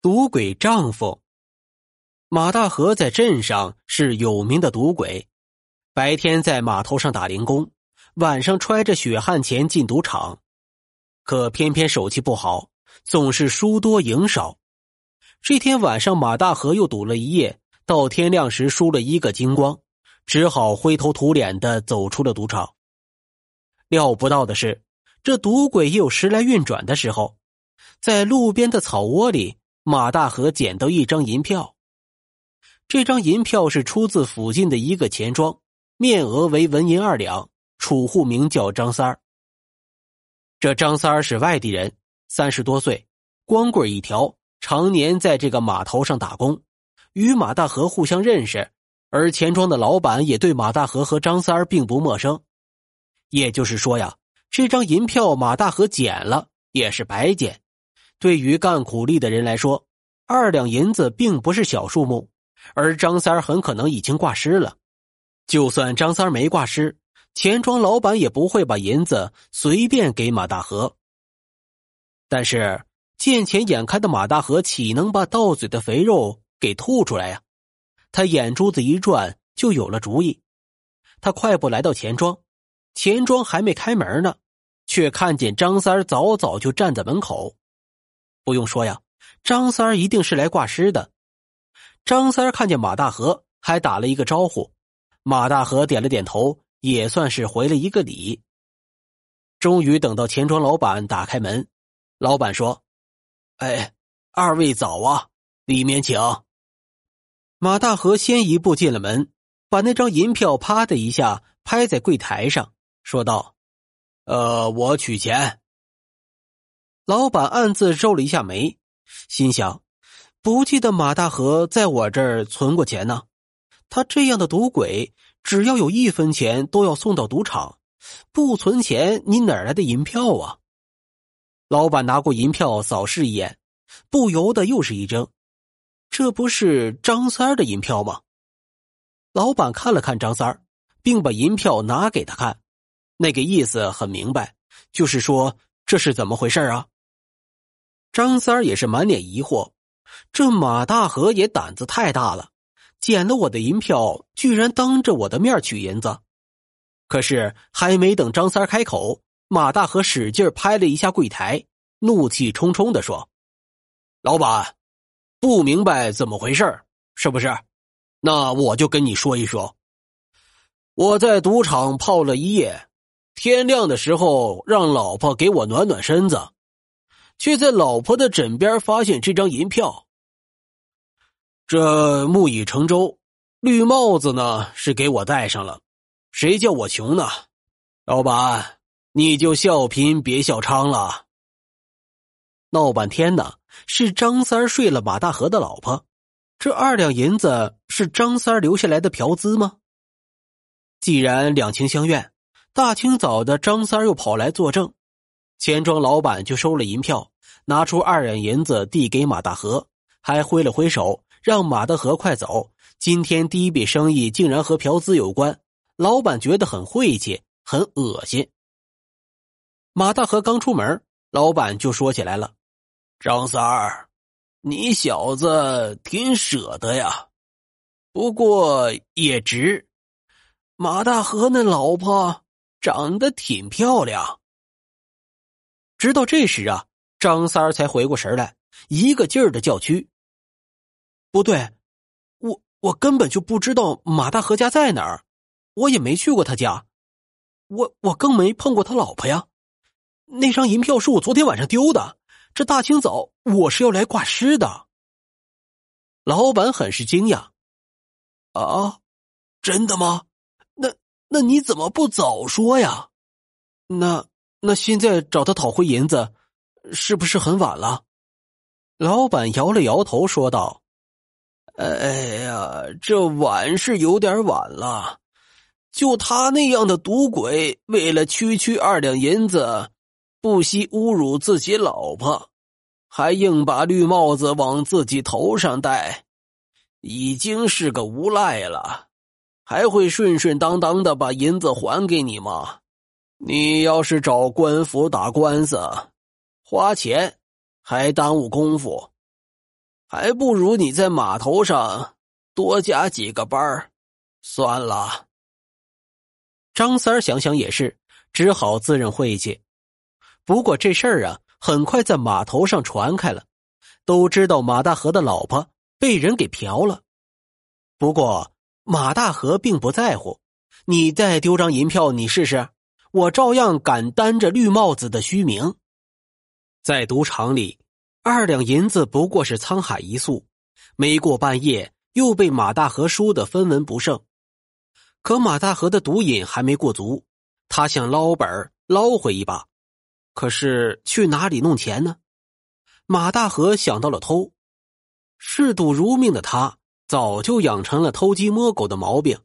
赌鬼丈夫马大河在镇上是有名的赌鬼，白天在码头上打零工，晚上揣着血汗钱进赌场，可偏偏手气不好，总是输多赢少。这天晚上，马大河又赌了一夜，到天亮时输了一个精光，只好灰头土脸的走出了赌场。料不到的是，这赌鬼也有时来运转的时候，在路边的草窝里。马大河捡到一张银票，这张银票是出自附近的一个钱庄，面额为文银二两，储户名叫张三儿。这张三儿是外地人，三十多岁，光棍一条，常年在这个码头上打工，与马大河互相认识，而钱庄的老板也对马大河和张三儿并不陌生。也就是说呀，这张银票马大河捡了也是白捡。对于干苦力的人来说，二两银子并不是小数目，而张三很可能已经挂失了。就算张三没挂失，钱庄老板也不会把银子随便给马大河。但是见钱眼开的马大河岂能把到嘴的肥肉给吐出来呀？他眼珠子一转，就有了主意。他快步来到钱庄，钱庄还没开门呢，却看见张三早早就站在门口。不用说呀，张三儿一定是来挂失的。张三儿看见马大河，还打了一个招呼。马大河点了点头，也算是回了一个礼。终于等到钱庄老板打开门，老板说：“哎，二位早啊，里面请。”马大河先一步进了门，把那张银票啪的一下拍在柜台上，说道：“呃，我取钱。”老板暗自皱了一下眉，心想：“不记得马大河在我这儿存过钱呢。他这样的赌鬼，只要有一分钱都要送到赌场，不存钱，你哪来的银票啊？”老板拿过银票扫视一眼，不由得又是一怔：“这不是张三的银票吗？”老板看了看张三并把银票拿给他看，那个意思很明白，就是说这是怎么回事啊？张三儿也是满脸疑惑，这马大河也胆子太大了，捡了我的银票，居然当着我的面取银子。可是还没等张三儿开口，马大河使劲拍了一下柜台，怒气冲冲的说：“老板，不明白怎么回事是不是？那我就跟你说一说。我在赌场泡了一夜，天亮的时候让老婆给我暖暖身子。”却在老婆的枕边发现这张银票。这木已成舟，绿帽子呢是给我戴上了，谁叫我穷呢？老板，你就笑贫别笑娼了。闹半天呢，是张三睡了马大河的老婆，这二两银子是张三留下来的嫖资吗？既然两情相愿，大清早的张三又跑来作证。钱庄老板就收了银票，拿出二两银子递给马大河，还挥了挥手，让马大河快走。今天第一笔生意竟然和嫖资有关，老板觉得很晦气，很恶心。马大河刚出门，老板就说起来了：“张三儿，你小子挺舍得呀，不过也值。马大河那老婆长得挺漂亮。”直到这时啊，张三儿才回过神来，一个劲儿的叫屈。不对，我我根本就不知道马大河家在哪儿，我也没去过他家，我我更没碰过他老婆呀。那张银票是我昨天晚上丢的，这大清早我是要来挂失的。老板很是惊讶，啊，真的吗？那那你怎么不早说呀？那。那现在找他讨回银子，是不是很晚了？老板摇了摇头，说道：“哎呀，这晚是有点晚了。就他那样的赌鬼，为了区区二两银子，不惜侮辱自己老婆，还硬把绿帽子往自己头上戴，已经是个无赖了，还会顺顺当当的把银子还给你吗？”你要是找官府打官司，花钱还耽误功夫。还不如你在码头上多加几个班儿。算了。张三儿想想也是，只好自认晦气。不过这事儿啊，很快在码头上传开了，都知道马大河的老婆被人给嫖了。不过马大河并不在乎，你再丢张银票，你试试，我照样敢担着绿帽子的虚名。在赌场里，二两银子不过是沧海一粟，没过半夜又被马大河输得分文不剩。可马大河的毒瘾还没过足，他想捞本捞回一把，可是去哪里弄钱呢？马大河想到了偷，嗜赌如命的他早就养成了偷鸡摸狗的毛病。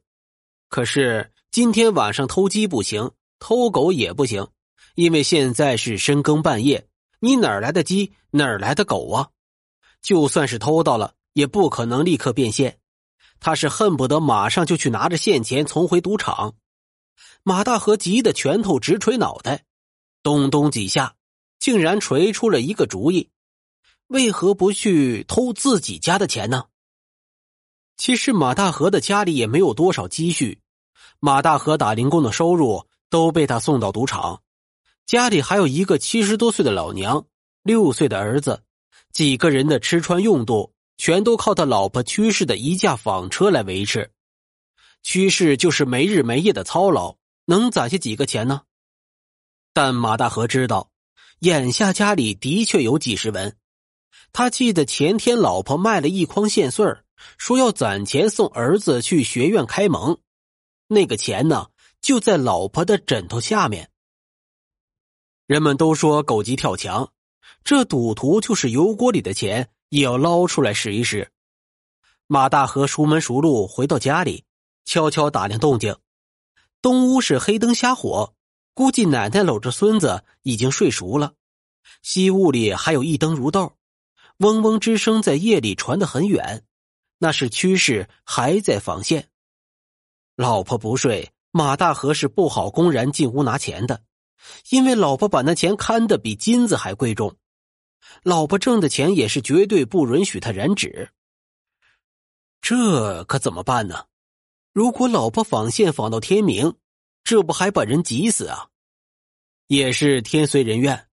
可是今天晚上偷鸡不行，偷狗也不行，因为现在是深更半夜。你哪来的鸡，哪来的狗啊？就算是偷到了，也不可能立刻变现。他是恨不得马上就去拿着现钱重回赌场。马大河急得拳头直捶脑袋，咚咚几下，竟然锤出了一个主意：为何不去偷自己家的钱呢？其实马大河的家里也没有多少积蓄，马大河打零工的收入都被他送到赌场。家里还有一个七十多岁的老娘，六岁的儿子，几个人的吃穿用度全都靠他老婆屈氏的一架纺车来维持。屈氏就是没日没夜的操劳，能攒下几个钱呢？但马大河知道，眼下家里的确有几十文。他记得前天老婆卖了一筐线穗说要攒钱送儿子去学院开蒙，那个钱呢，就在老婆的枕头下面。人们都说狗急跳墙，这赌徒就是油锅里的钱也要捞出来试一试。马大河熟门熟路回到家里，悄悄打量动静。东屋是黑灯瞎火，估计奶奶搂着孙子已经睡熟了。西屋里还有一灯如豆，嗡嗡之声在夜里传得很远，那是趋势还在防线。老婆不睡，马大河是不好公然进屋拿钱的。因为老婆把那钱看得比金子还贵重，老婆挣的钱也是绝对不允许他染指。这可怎么办呢？如果老婆纺线纺到天明，这不还把人急死啊？也是天随人愿。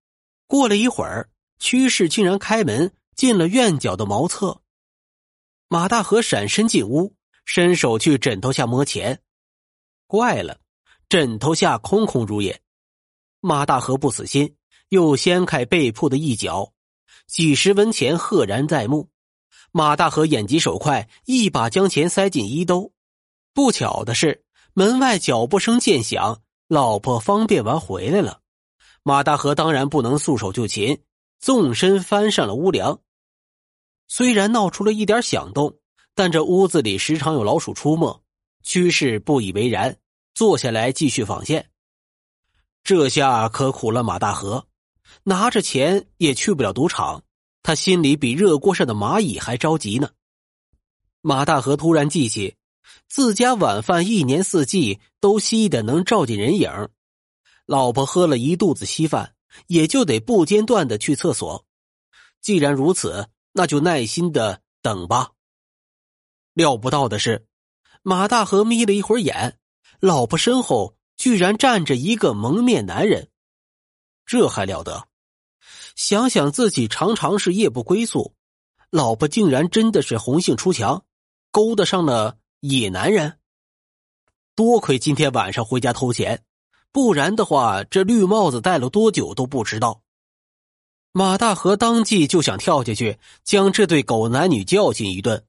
过了一会儿，屈氏竟然开门进了院角的茅厕。马大河闪身进屋，伸手去枕头下摸钱，怪了，枕头下空空如也。马大河不死心，又掀开被铺的一角，几十文钱赫然在目。马大河眼疾手快，一把将钱塞进衣兜。不巧的是，门外脚步声渐响，老婆方便完回来了。马大河当然不能束手就擒，纵身翻上了屋梁。虽然闹出了一点响动，但这屋子里时常有老鼠出没。居士不以为然，坐下来继续纺线。这下可苦了马大河，拿着钱也去不了赌场，他心里比热锅上的蚂蚁还着急呢。马大河突然记起，自家晚饭一年四季都稀的能照进人影，老婆喝了一肚子稀饭，也就得不间断的去厕所。既然如此，那就耐心的等吧。料不到的是，马大河眯了一会儿眼，老婆身后。居然站着一个蒙面男人，这还了得！想想自己常常是夜不归宿，老婆竟然真的是红杏出墙，勾搭上了野男人。多亏今天晚上回家偷钱，不然的话，这绿帽子戴了多久都不知道。马大河当即就想跳下去将这对狗男女教训一顿，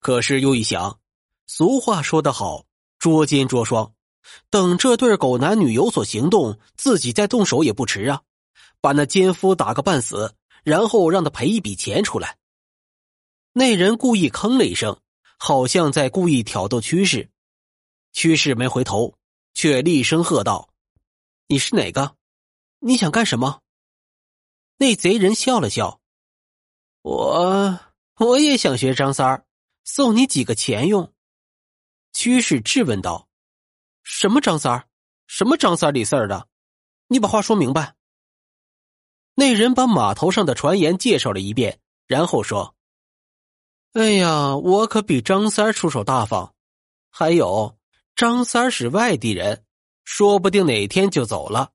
可是又一想，俗话说得好，捉奸捉双。等这对狗男女有所行动，自己再动手也不迟啊！把那奸夫打个半死，然后让他赔一笔钱出来。那人故意吭了一声，好像在故意挑逗趋势。趋势没回头，却厉声喝道：“你是哪个？你想干什么？”那贼人笑了笑：“我我也想学张三儿，送你几个钱用。”趋势质问道。什么张三儿？什么张三李四儿的？你把话说明白。那人把码头上的传言介绍了一遍，然后说：“哎呀，我可比张三出手大方。还有，张三是外地人，说不定哪天就走了。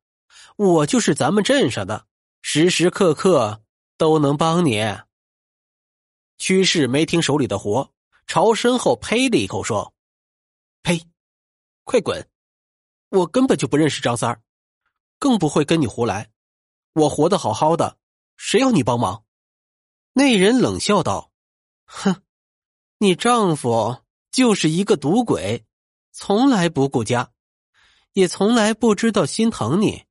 我就是咱们镇上的，时时刻刻都能帮你。屈氏没停手里的活，朝身后呸了一口，说：“呸，快滚！我根本就不认识张三儿，更不会跟你胡来。我活得好好的，谁要你帮忙？”那人冷笑道。哼，你丈夫就是一个赌鬼，从来不顾家，也从来不知道心疼你。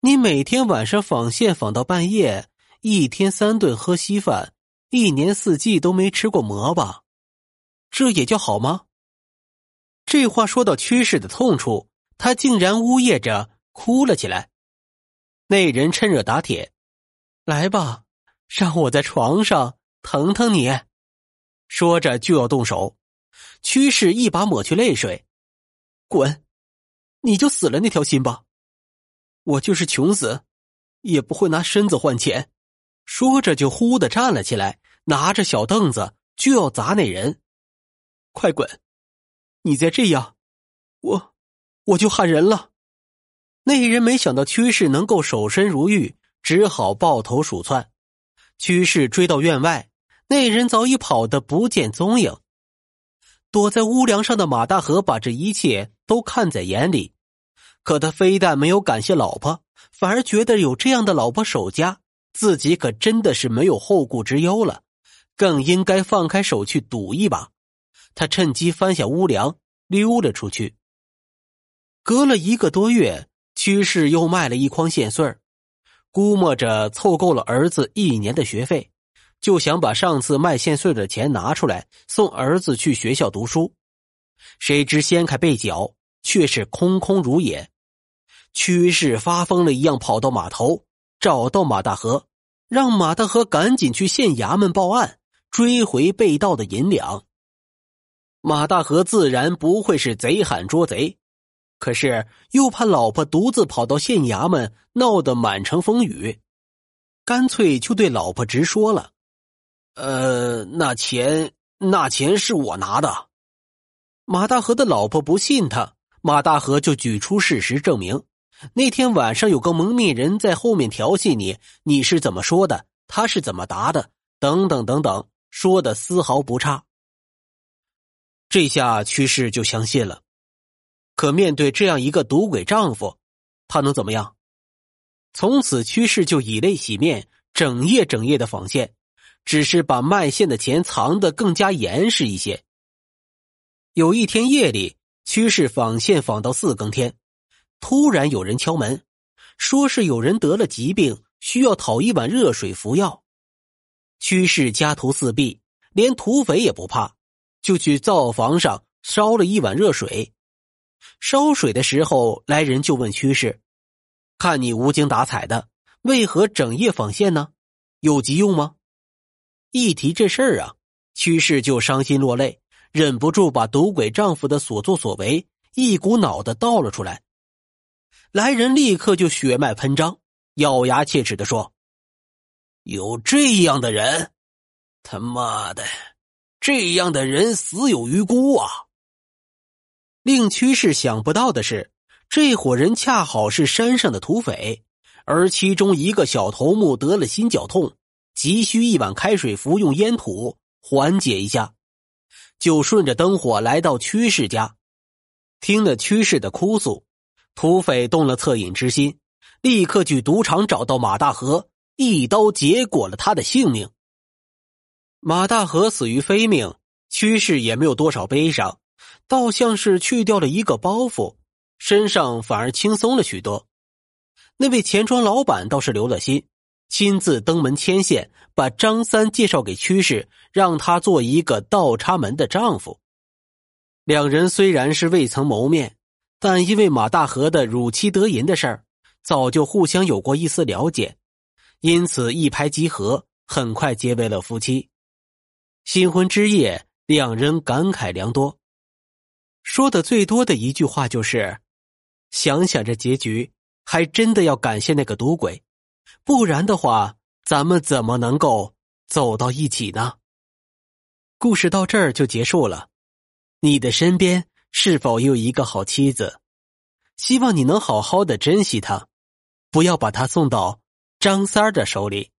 你每天晚上纺线纺到半夜，一天三顿喝稀饭，一年四季都没吃过馍吧？这也叫好吗？这话说到屈氏的痛处，他竟然呜咽着哭了起来。那人趁热打铁，来吧，让我在床上疼疼你。说着就要动手，屈氏一把抹去泪水，滚！你就死了那条心吧。我就是穷死，也不会拿身子换钱。说着就忽的站了起来，拿着小凳子就要砸那人。快滚！你再这样，我我就喊人了。那人没想到屈氏能够守身如玉，只好抱头鼠窜。屈氏追到院外。那人早已跑得不见踪影，躲在屋梁上的马大河把这一切都看在眼里，可他非但没有感谢老婆，反而觉得有这样的老婆守家，自己可真的是没有后顾之忧了，更应该放开手去赌一把。他趁机翻下屋梁，溜了出去。隔了一个多月，屈氏又卖了一筐线穗儿估摸着凑够了儿子一年的学费。就想把上次卖线穗的钱拿出来送儿子去学校读书，谁知掀开被角，却是空空如也。屈氏发疯了一样跑到码头，找到马大河，让马大河赶紧去县衙门报案，追回被盗的银两。马大河自然不会是贼喊捉贼，可是又怕老婆独自跑到县衙门闹得满城风雨，干脆就对老婆直说了。呃，那钱那钱是我拿的。马大河的老婆不信他，马大河就举出事实证明：那天晚上有个蒙面人在后面调戏你，你是怎么说的？他是怎么答的？等等等等，说的丝毫不差。这下屈氏就相信了。可面对这样一个赌鬼丈夫，他能怎么样？从此，屈氏就以泪洗面，整夜整夜的纺线。只是把卖线的钱藏得更加严实一些。有一天夜里，屈氏纺线纺到四更天，突然有人敲门，说是有人得了疾病，需要讨一碗热水服药。屈氏家徒四壁，连土匪也不怕，就去灶房上烧了一碗热水。烧水的时候，来人就问屈氏：“看你无精打采的，为何整夜纺线呢？有急用吗？”一提这事儿啊，屈氏就伤心落泪，忍不住把赌鬼丈夫的所作所为一股脑的倒了出来。来人立刻就血脉喷张，咬牙切齿的说：“有这样的人，他妈的，这样的人死有余辜啊！”令屈氏想不到的是，这伙人恰好是山上的土匪，而其中一个小头目得了心绞痛。急需一碗开水服用烟土缓解一下，就顺着灯火来到屈氏家，听了屈氏的哭诉，土匪动了恻隐之心，立刻去赌场找到马大河，一刀结果了他的性命。马大河死于非命，屈氏也没有多少悲伤，倒像是去掉了一个包袱，身上反而轻松了许多。那位钱庄老板倒是留了心。亲自登门牵线，把张三介绍给屈氏，让他做一个倒插门的丈夫。两人虽然是未曾谋面，但因为马大河的乳妻得银的事儿，早就互相有过一丝了解，因此一拍即合，很快结为了夫妻。新婚之夜，两人感慨良多，说的最多的一句话就是：“想想这结局，还真的要感谢那个赌鬼。”不然的话，咱们怎么能够走到一起呢？故事到这儿就结束了。你的身边是否有一个好妻子？希望你能好好的珍惜她，不要把她送到张三儿的手里。